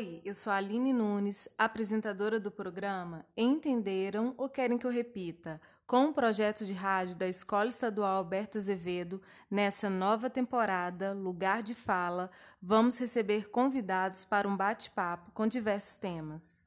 Oi, eu sou a Aline Nunes, apresentadora do programa Entenderam ou Querem que eu repita? Com o projeto de rádio da Escola Estadual Alberto Azevedo, nessa nova temporada, Lugar de Fala, vamos receber convidados para um bate-papo com diversos temas.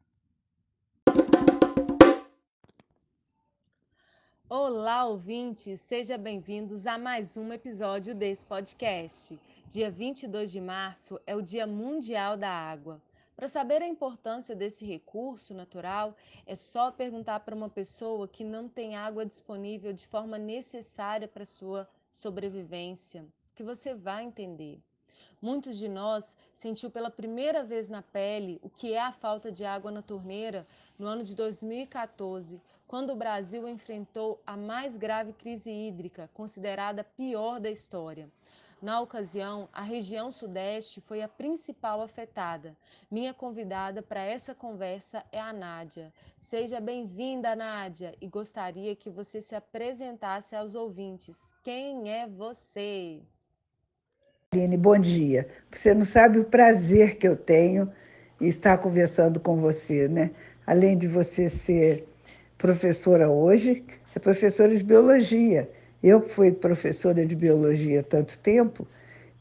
Olá, ouvintes! Sejam bem-vindos a mais um episódio desse podcast. Dia 22 de março é o Dia Mundial da Água. Para saber a importância desse recurso natural, é só perguntar para uma pessoa que não tem água disponível de forma necessária para sua sobrevivência, que você vai entender. Muitos de nós sentiu pela primeira vez na pele o que é a falta de água na torneira no ano de 2014, quando o Brasil enfrentou a mais grave crise hídrica, considerada a pior da história. Na ocasião, a região Sudeste foi a principal afetada. Minha convidada para essa conversa é a Nádia. Seja bem-vinda, Nádia, e gostaria que você se apresentasse aos ouvintes. Quem é você? Aline, bom dia. Você não sabe o prazer que eu tenho em estar conversando com você, né? Além de você ser professora hoje, é professora de biologia eu fui professora de biologia tanto tempo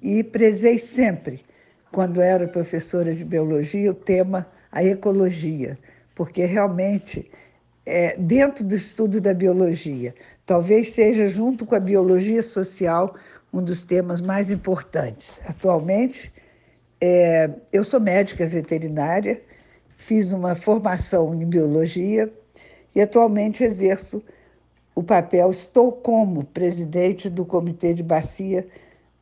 e prezei sempre, quando era professora de biologia, o tema a ecologia, porque realmente é, dentro do estudo da biologia, talvez seja junto com a biologia social um dos temas mais importantes. Atualmente, é, eu sou médica veterinária, fiz uma formação em biologia e atualmente exerço o papel, estou como presidente do Comitê de Bacia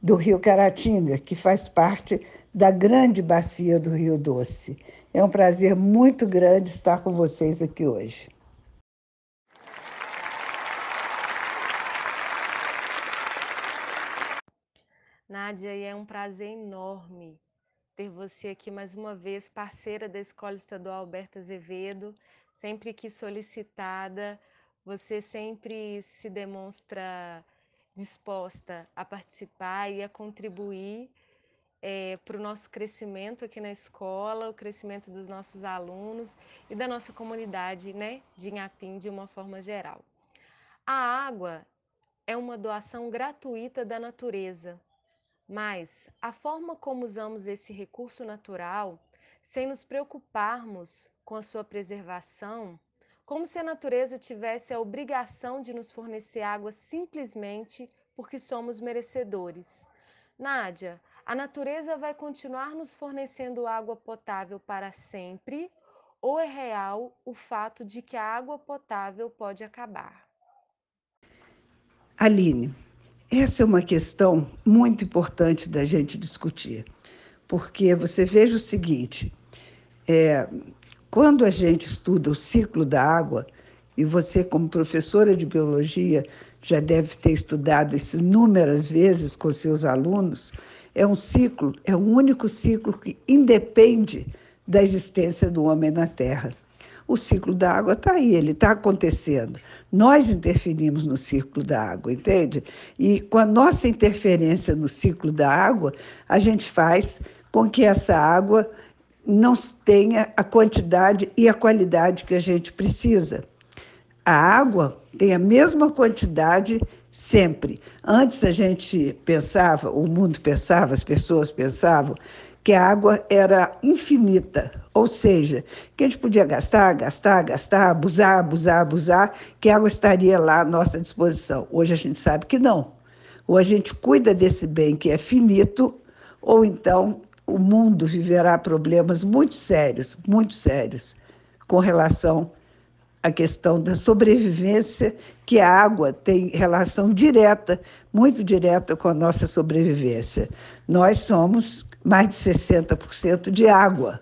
do Rio Caratinga, que faz parte da grande bacia do Rio Doce. É um prazer muito grande estar com vocês aqui hoje. Nádia, é um prazer enorme ter você aqui mais uma vez, parceira da Escola Estadual Alberto Azevedo, sempre que solicitada você sempre se demonstra disposta a participar e a contribuir é, para o nosso crescimento aqui na escola, o crescimento dos nossos alunos e da nossa comunidade né, de Inhapim de uma forma geral. A água é uma doação gratuita da natureza, mas a forma como usamos esse recurso natural, sem nos preocuparmos com a sua preservação, como se a natureza tivesse a obrigação de nos fornecer água simplesmente porque somos merecedores. Nádia, a natureza vai continuar nos fornecendo água potável para sempre ou é real o fato de que a água potável pode acabar? Aline, essa é uma questão muito importante da gente discutir, porque você veja o seguinte: é, quando a gente estuda o ciclo da água, e você, como professora de biologia, já deve ter estudado isso inúmeras vezes com seus alunos, é um ciclo, é o único ciclo que independe da existência do homem na Terra. O ciclo da água está aí, ele está acontecendo. Nós interferimos no ciclo da água, entende? E com a nossa interferência no ciclo da água, a gente faz com que essa água não tenha a quantidade e a qualidade que a gente precisa. A água tem a mesma quantidade sempre. Antes a gente pensava, o mundo pensava, as pessoas pensavam, que a água era infinita, ou seja, que a gente podia gastar, gastar, gastar, abusar, abusar, abusar, que a água estaria lá à nossa disposição. Hoje a gente sabe que não. Ou a gente cuida desse bem que é finito, ou então o mundo viverá problemas muito sérios, muito sérios, com relação à questão da sobrevivência, que a água tem relação direta, muito direta com a nossa sobrevivência. Nós somos mais de 60% de água.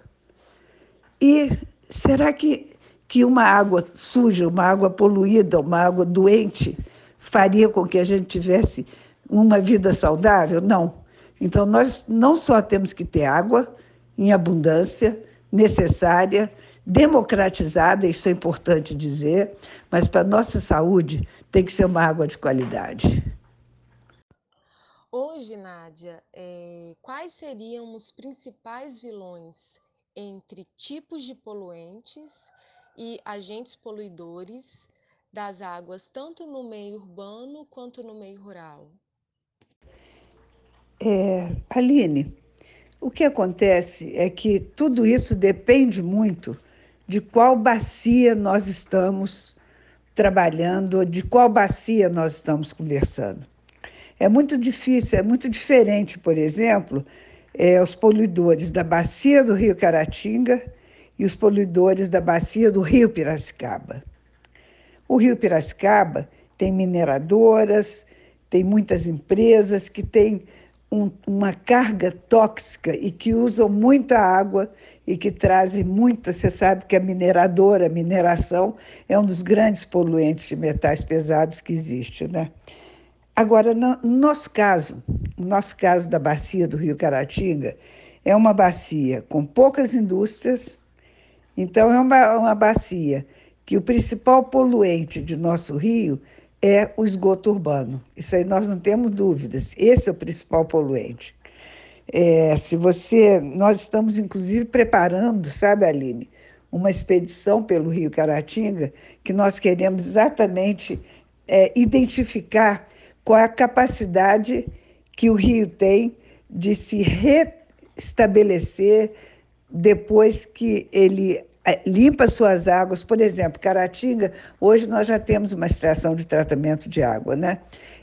E será que, que uma água suja, uma água poluída, uma água doente, faria com que a gente tivesse uma vida saudável? Não. Então, nós não só temos que ter água em abundância, necessária, democratizada, isso é importante dizer, mas para a nossa saúde tem que ser uma água de qualidade. Hoje, Nádia, é, quais seriam os principais vilões entre tipos de poluentes e agentes poluidores das águas, tanto no meio urbano quanto no meio rural? É, Aline, o que acontece é que tudo isso depende muito de qual bacia nós estamos trabalhando, de qual bacia nós estamos conversando. É muito difícil, é muito diferente, por exemplo, é, os poluidores da bacia do Rio Caratinga e os poluidores da bacia do Rio Piracicaba. O Rio Piracicaba tem mineradoras, tem muitas empresas que têm um, uma carga tóxica e que usam muita água e que trazem muito. Você sabe que a mineradora, a mineração, é um dos grandes poluentes de metais pesados que existe, né? Agora, no nosso caso, no nosso caso da bacia do Rio Caratinga, é uma bacia com poucas indústrias, então é uma, uma bacia que o principal poluente de nosso rio é o esgoto urbano. Isso aí nós não temos dúvidas. Esse é o principal poluente. É, se você, nós estamos inclusive preparando, sabe, Aline, uma expedição pelo Rio Caratinga que nós queremos exatamente é, identificar qual é a capacidade que o rio tem de se restabelecer depois que ele limpa suas águas. Por exemplo, Caratinga, hoje nós já temos uma estação de tratamento de água, né?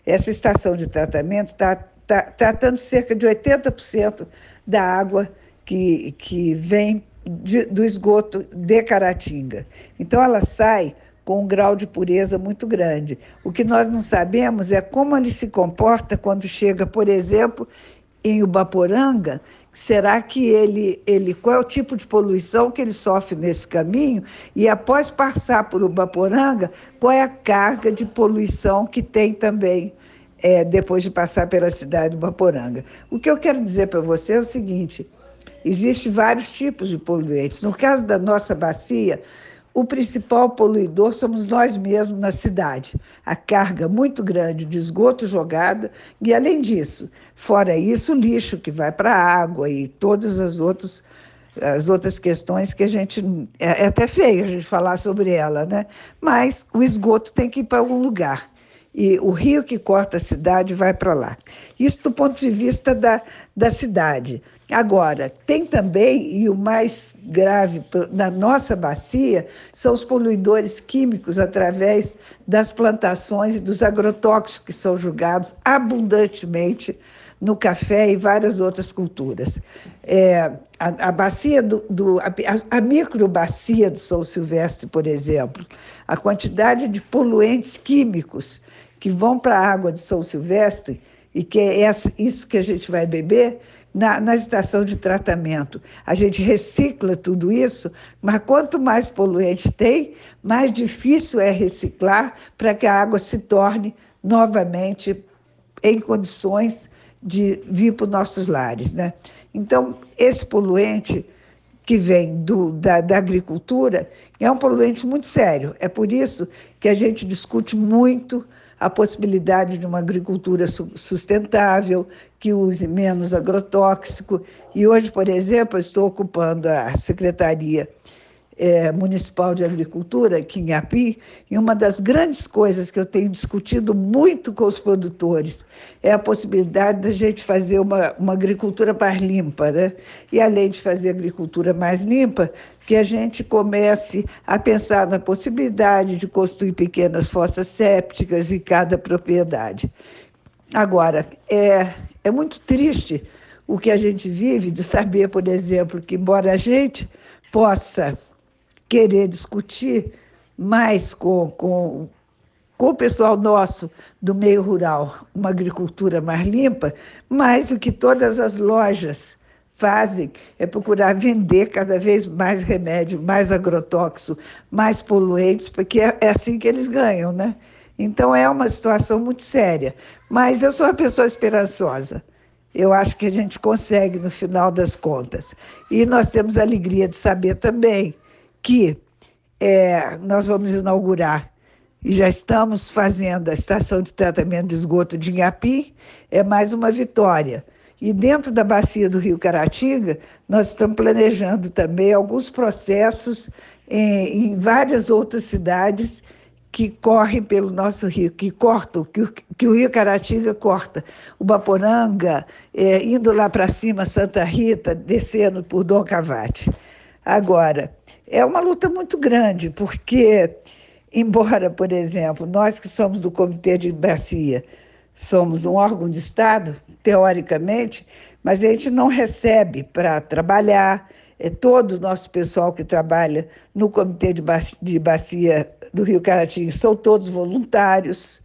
Essa estação de tratamento está tá, tratando cerca de 80% da água que, que vem de, do esgoto de Caratinga. Então, ela sai com um grau de pureza muito grande. O que nós não sabemos é como ele se comporta quando chega, por exemplo, em Ubaporanga, será que ele, ele qual é o tipo de poluição que ele sofre nesse caminho e após passar por Ubaporanga, qual é a carga de poluição que tem também é, depois de passar pela cidade de Ubaporanga. O que eu quero dizer para você é o seguinte, existem vários tipos de poluentes. No caso da nossa bacia, o principal poluidor somos nós mesmos na cidade. A carga muito grande de esgoto jogada e, além disso, fora isso, o lixo que vai para a água e todas as outras, as outras questões que a gente. É, é até feio a gente falar sobre ela, né? Mas o esgoto tem que ir para algum lugar e o rio que corta a cidade vai para lá. Isso do ponto de vista da, da cidade. Agora, tem também, e o mais grave na nossa bacia, são os poluidores químicos através das plantações e dos agrotóxicos que são julgados abundantemente no café e várias outras culturas. É, a, a, bacia do, do a, a microbacia do São Silvestre, por exemplo, a quantidade de poluentes químicos que vão para a água de São Silvestre e que é essa, isso que a gente vai beber na, na estação de tratamento. A gente recicla tudo isso, mas quanto mais poluente tem, mais difícil é reciclar para que a água se torne novamente em condições de vir para os nossos lares. Né? Então, esse poluente que vem do, da, da agricultura é um poluente muito sério. É por isso que a gente discute muito a possibilidade de uma agricultura sustentável, que use menos agrotóxico. E hoje, por exemplo, estou ocupando a Secretaria é, Municipal de Agricultura, aqui em Api, e uma das grandes coisas que eu tenho discutido muito com os produtores é a possibilidade da gente fazer uma, uma agricultura mais limpa, né? E além de fazer agricultura mais limpa, que a gente comece a pensar na possibilidade de construir pequenas fossas sépticas em cada propriedade. Agora, é, é muito triste o que a gente vive de saber, por exemplo, que embora a gente possa querer discutir mais com, com, com o pessoal nosso do meio rural uma agricultura mais limpa, mais do que todas as lojas fazem é procurar vender cada vez mais remédio, mais agrotóxico, mais poluentes, porque é, é assim que eles ganham, né? Então é uma situação muito séria. Mas eu sou uma pessoa esperançosa. Eu acho que a gente consegue no final das contas. E nós temos a alegria de saber também que é, nós vamos inaugurar e já estamos fazendo a estação de tratamento de esgoto de Inhapi, é mais uma vitória E dentro da bacia do Rio Caratinga, nós estamos planejando também alguns processos em, em várias outras cidades que correm pelo nosso rio, que cortam, que, que o Rio Caratinga corta. Ubaporanga, é, indo lá para cima, Santa Rita, descendo por Dom Cavate. Agora, é uma luta muito grande, porque, embora, por exemplo, nós que somos do Comitê de Bacia, somos um órgão de Estado, teoricamente, mas a gente não recebe para trabalhar. É todo o nosso pessoal que trabalha no Comitê de Bacia do Rio Caratinga são todos voluntários,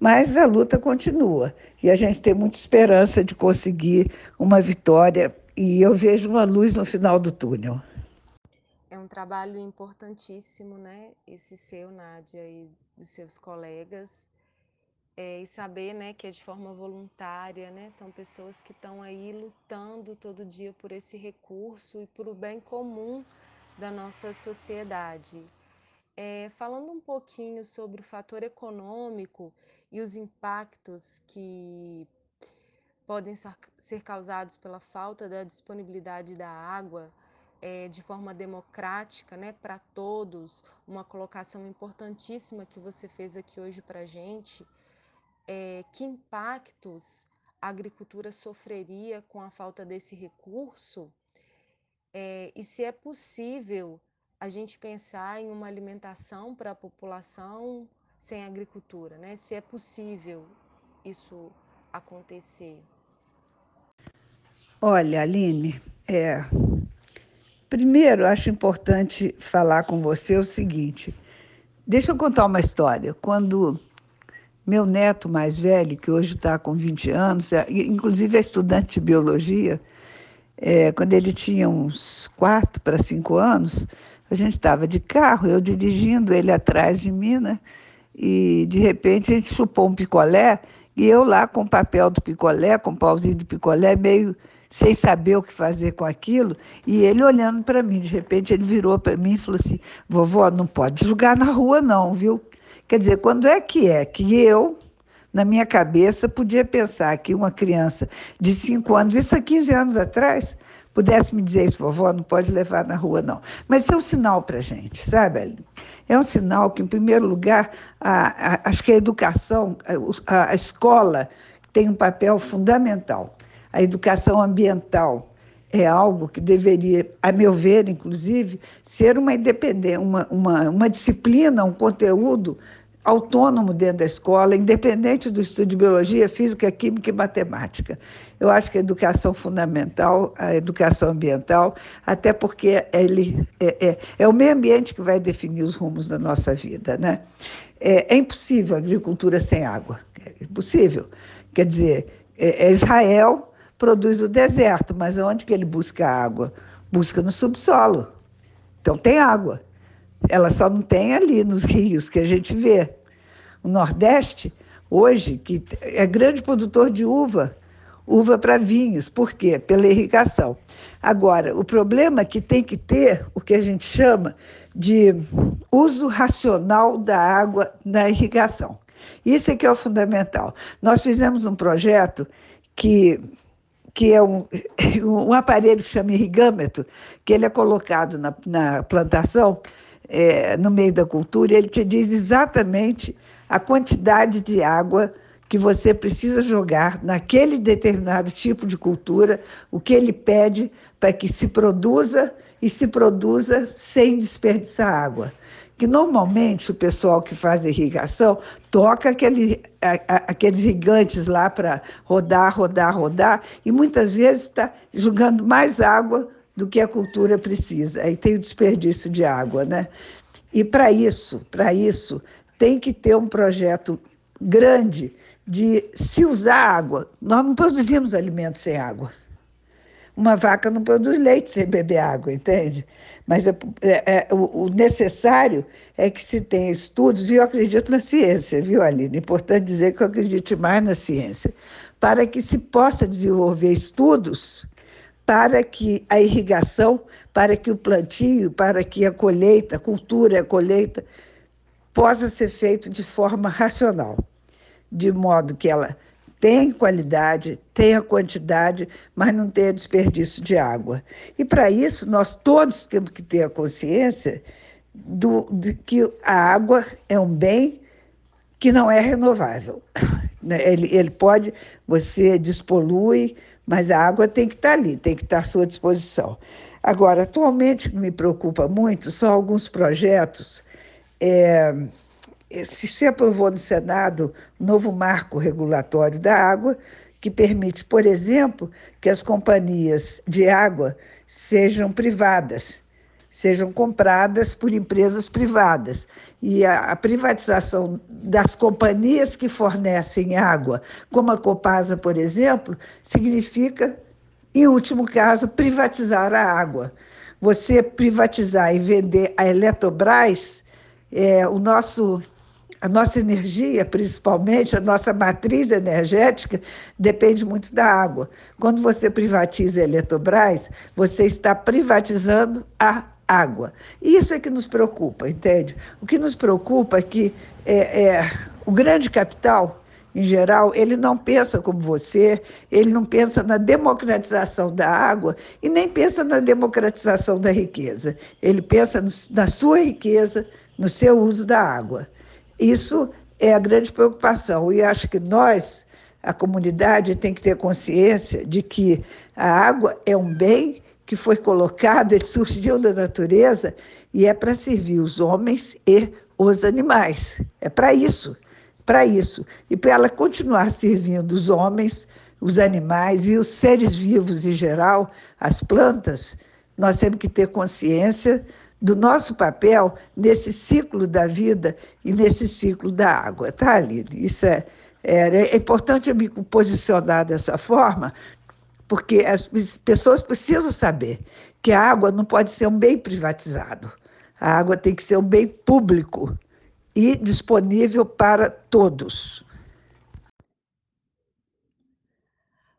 mas a luta continua e a gente tem muita esperança de conseguir uma vitória e eu vejo uma luz no final do túnel. É um trabalho importantíssimo, né? Esse seu, Nádia, e dos seus colegas é, e saber né, que é de forma voluntária, né, são pessoas que estão aí lutando todo dia por esse recurso e por o bem comum da nossa sociedade. É, falando um pouquinho sobre o fator econômico e os impactos que podem ser causados pela falta da disponibilidade da água é, de forma democrática né, para todos, uma colocação importantíssima que você fez aqui hoje para a gente é, que impactos a agricultura sofreria com a falta desse recurso? É, e se é possível a gente pensar em uma alimentação para a população sem agricultura, né? Se é possível isso acontecer. Olha, Aline, é, primeiro acho importante falar com você o seguinte. Deixa eu contar uma história. Quando meu neto mais velho, que hoje está com 20 anos, é, inclusive é estudante de biologia, é, quando ele tinha uns 4 para 5 anos, a gente estava de carro, eu dirigindo, ele atrás de mim, né? E de repente a gente chupou um picolé, e eu lá com o papel do picolé, com o pauzinho do picolé, meio sem saber o que fazer com aquilo, e ele olhando para mim. De repente ele virou para mim e falou assim: vovó, não pode jogar na rua, não, viu? Quer dizer, quando é que é que eu, na minha cabeça, podia pensar que uma criança de 5 anos, isso há 15 anos atrás, pudesse me dizer isso, vovó, não pode levar na rua, não. Mas é um sinal para a gente, sabe, Aline? É um sinal que, em primeiro lugar, a, a, acho que a educação, a, a escola tem um papel fundamental. A educação ambiental, é algo que deveria, a meu ver, inclusive, ser uma independência, uma, uma, uma disciplina, um conteúdo autônomo dentro da escola, independente do estudo de biologia, física, química e matemática. Eu acho que a educação fundamental, a educação ambiental, até porque ele é, é, é o meio ambiente que vai definir os rumos da nossa vida. Né? É, é impossível a agricultura sem água. É impossível. Quer dizer, é, é Israel produz o deserto, mas onde que ele busca água? Busca no subsolo. Então tem água. Ela só não tem ali nos rios que a gente vê. O Nordeste, hoje, que é grande produtor de uva, uva para vinhos. Por quê? Pela irrigação. Agora, o problema é que tem que ter o que a gente chama de uso racional da água na irrigação. Isso é que é o fundamental. Nós fizemos um projeto que que é um, um aparelho que chama irrigâmetro, que ele é colocado na, na plantação é, no meio da cultura, ele te diz exatamente a quantidade de água que você precisa jogar naquele determinado tipo de cultura, o que ele pede para que se produza e se produza sem desperdiçar água. Que normalmente o pessoal que faz irrigação toca aquele, a, a, aqueles gigantes lá para rodar, rodar, rodar, e muitas vezes está jogando mais água do que a cultura precisa. Aí tem o desperdício de água, né? E para isso, para isso, tem que ter um projeto grande de se usar água. Nós não produzimos alimentos sem água. Uma vaca não produz leite sem beber água, entende? Mas é, é, é, o, o, necessário é que se tenha estudos, e eu acredito na ciência, viu, Aline? Importante dizer que eu acredito mais na ciência, para que se possa desenvolver estudos para que a irrigação, para que o plantio, para que a colheita, a cultura, a colheita, possa ser feito de forma racional, de modo que ela tem qualidade, tem a quantidade, mas não tem desperdício de água. E para isso, nós todos temos que ter a consciência do, de que a água é um bem que não é renovável. Né? Ele, ele pode, você despolui, mas a água tem que estar ali, tem que estar à sua disposição. Agora, atualmente, me preocupa muito são alguns projetos. É, se, se aprovou no Senado um novo marco regulatório da água, que permite, por exemplo, que as companhias de água sejam privadas, sejam compradas por empresas privadas. E a, a, privatização das companhias que fornecem água, como a Copasa, por exemplo, significa, em último caso, privatizar a água. Você privatizar e vender a Eletrobras, é, o nosso a nossa energia, principalmente a nossa matriz energética, depende muito da água. Quando você privatiza a Eletrobras, você está privatizando a água. Isso é que nos preocupa, entende? O que nos preocupa é que é, é, o grande capital, em geral, ele não pensa como você, ele não pensa na democratização da água e nem pensa na democratização da riqueza. Ele pensa no, na sua riqueza, no seu uso da água. Isso é a grande preocupação. E acho que nós, a comunidade, tem que ter consciência de que a água é um bem que foi colocado, ele surgiu da natureza e é para servir os homens e os animais. É para isso, para isso. E para ela continuar servindo os homens, os animais e os seres vivos em geral, as plantas, nós temos que ter consciência do nosso papel nesse ciclo da vida e nesse ciclo da água, tá, Aline? Isso é, é, é importante eu me posicionar dessa forma, porque as pessoas precisam saber que a água não pode ser um bem privatizado. A água tem que ser um bem público e disponível para todos.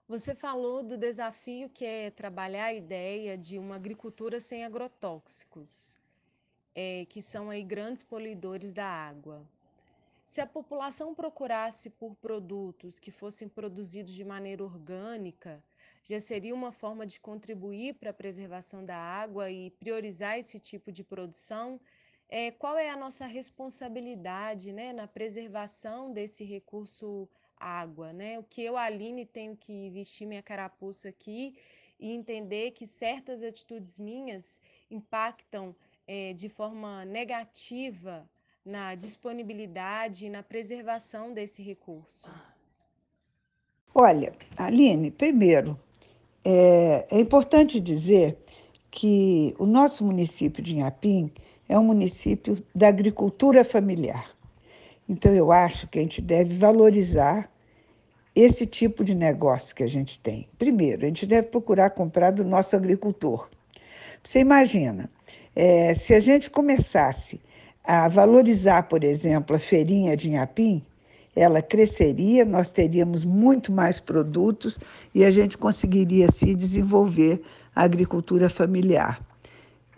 Você falou do desafio que é trabalhar a ideia de uma agricultura sem agrotóxicos, é, que são aí grandes poluidores da água. Se a população procurasse por produtos que fossem produzidos de maneira orgânica, já seria uma forma de contribuir para a preservação da água e priorizar esse tipo de produção? É, qual é a nossa responsabilidade né, na preservação desse recurso água, né? O que eu, Aline, tenho que vestir minha carapuça aqui e entender que certas atitudes minhas impactam é, de forma negativa na disponibilidade e na preservação desse recurso? Olha, Aline, primeiro, é, é importante dizer que o nosso município de Inhapim é um município da agricultura familiar. Então, eu acho que a gente deve valorizar esse tipo de negócio que a gente tem. Primeiro, a gente deve procurar comprar do nosso agricultor. Você imagina, é, se a gente começasse a valorizar, por exemplo, a feirinha de Inhapim, ela cresceria, nós teríamos muito mais produtos e a gente conseguiria se desenvolver a agricultura familiar.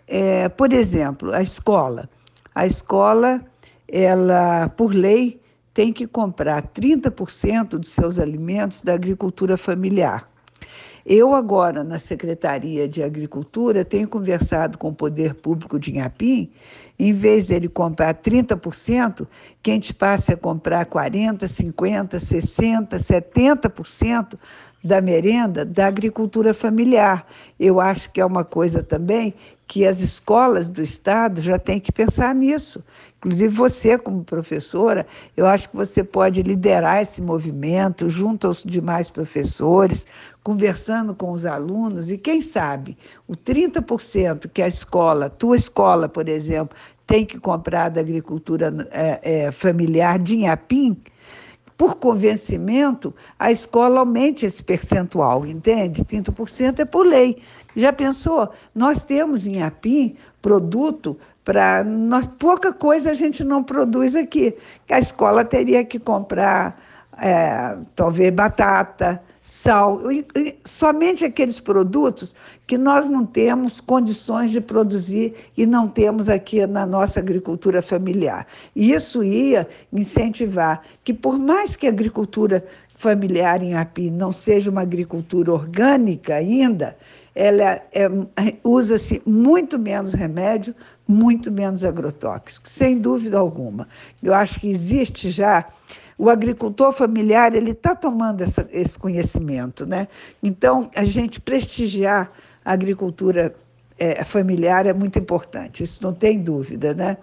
É, por exemplo, a escola. A escola ela, por lei, tem que comprar 30% dos seus alimentos da agricultura familiar. Eu agora, na Secretaria de Agricultura, tenho conversado com o Poder Público de Inhapim, em vez dele comprar 30%, que a gente passe a comprar 40%, 50%, 60%, 70% da merenda da agricultura familiar. Eu acho que é uma coisa também que as escolas do Estado já têm que pensar nisso. Inclusive você, como professora, eu acho que você pode liderar esse movimento junto aos demais professores, conversando com os alunos, e quem sabe o 30% que a escola, tua escola, por exemplo, tem que comprar da agricultura é, é, familiar de Inhapim, por convencimento, a escola aumente esse percentual, entende? 30% é por lei. Já pensou? Nós temos em Apim produto para nós pouca coisa a gente não produz aqui. A escola teria que comprar é, talvez batata, sal, somente aqueles produtos que nós não temos condições de produzir e não temos aqui na nossa agricultura familiar. E isso ia incentivar que, por mais que a agricultura familiar em Api não seja uma agricultura orgânica ainda, ela é, usa-se muito menos remédio, muito menos agrotóxico, sem dúvida alguma. Eu acho que existe já o agricultor familiar ele está tomando essa, esse conhecimento, né? Então a gente prestigiar a agricultura é, familiar é muito importante, isso não tem dúvida, né?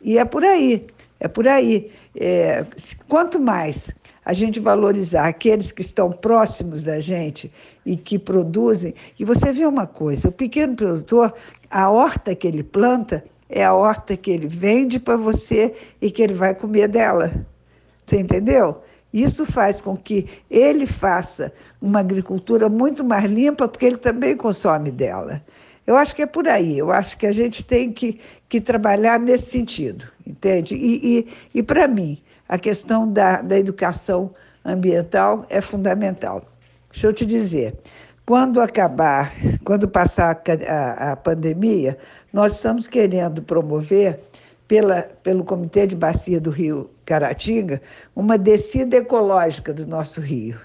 E é por aí, é por aí. É, quanto mais a gente valorizar aqueles que estão próximos da gente e que produzem. E você vê uma coisa: o pequeno produtor, a horta que ele planta é a horta que ele vende para você e que ele vai comer dela. Você entendeu? Isso faz com que ele faça uma agricultura muito mais limpa, porque ele também consome dela. Eu acho que é por aí, eu acho que a gente tem que, que trabalhar nesse sentido, entende? E, e, e para mim, a questão da, da educação ambiental é fundamental. Deixa eu te dizer, quando acabar, quando passar a, a pandemia, nós estamos querendo promover, pela, pelo Comitê de Bacia do Rio Caratinga, uma descida ecológica do nosso rio.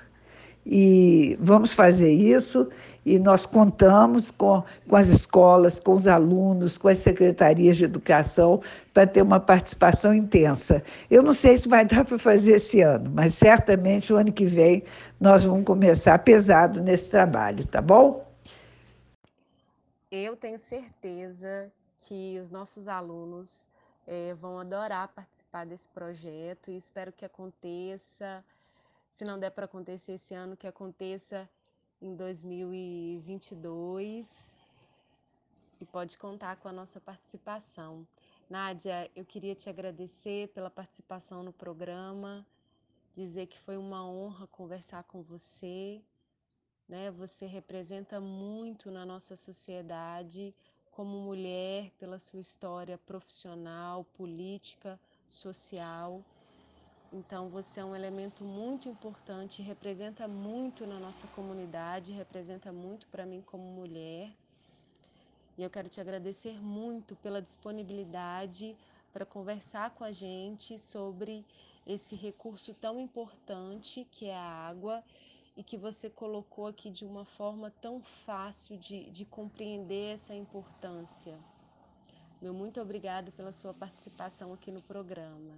E vamos fazer isso e nós contamos com, com as escolas, com os alunos, com as secretarias de educação para ter uma participação intensa. Eu não sei se vai dar para fazer esse ano, mas certamente o ano que vem nós vamos começar pesado nesse trabalho, tá bom? Eu tenho certeza que os nossos alunos é, vão adorar participar desse projeto e espero que aconteça. Se não der para acontecer esse ano, que aconteça em 2022 e pode contar com a nossa participação. Nádia, eu queria te agradecer pela participação no programa, dizer que foi uma honra conversar com você. Né? Você representa muito na nossa sociedade como mulher, pela sua história profissional, política, social. Então você é um elemento muito importante, representa muito na nossa comunidade, representa muito para mim como mulher. E eu quero te agradecer muito pela disponibilidade para conversar com a gente sobre esse recurso tão importante que é a água e que você colocou aqui de uma forma tão fácil de, de compreender essa importância. Meu muito obrigado pela sua participação aqui no programa.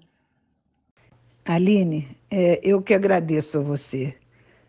Aline, é, eu que agradeço a você.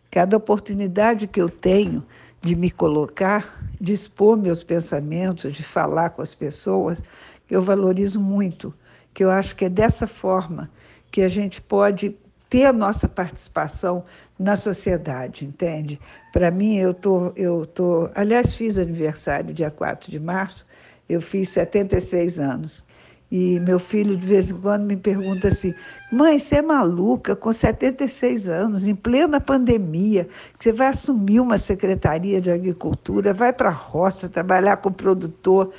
Cada oportunidade que eu tenho de me colocar, de expor meus pensamentos, de falar com as pessoas, eu valorizo muito, que eu acho que é dessa forma que a gente pode ter a nossa participação na sociedade, entende? Para mim, eu tô, eu tô, aliás, fiz aniversário dia 4 de março, eu fiz 76 anos. E meu filho, de vez em quando, me pergunta assim: mãe, você é maluca, com 76 anos, em plena pandemia, você vai assumir uma secretaria de agricultura, vai para a roça trabalhar com o produtor.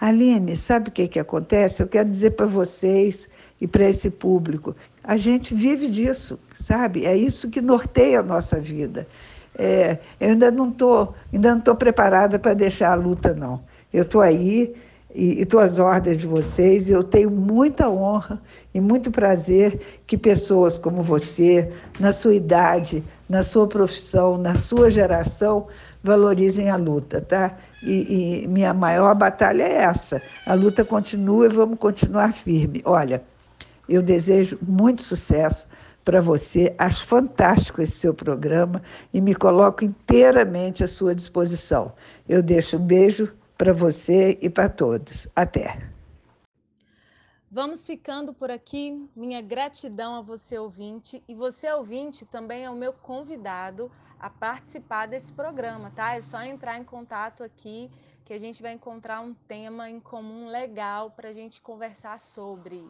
Aline, sabe o que, que acontece? Eu quero dizer para vocês e para esse público: a gente vive disso, sabe? É isso que norteia a nossa vida. É, eu ainda não estou preparada para deixar a luta, não. Eu estou aí e estou às ordens de vocês e eu tenho muita honra e muito prazer que pessoas como você, na sua idade, na sua profissão, na sua geração, valorizem a luta, tá? E, e minha maior batalha é essa. A luta continua e vamos continuar firme. Olha, eu desejo muito sucesso para você. Acho fantástico esse seu programa e me coloco inteiramente à sua disposição. Eu deixo um beijo para você e para todos. Até. Vamos ficando por aqui. Minha gratidão a você, ouvinte. E você, ouvinte, também é o meu convidado a participar desse programa, tá? É só entrar em contato aqui que a gente vai encontrar um tema em comum legal para a gente conversar sobre.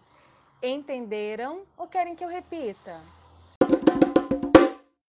Entenderam ou querem que eu repita?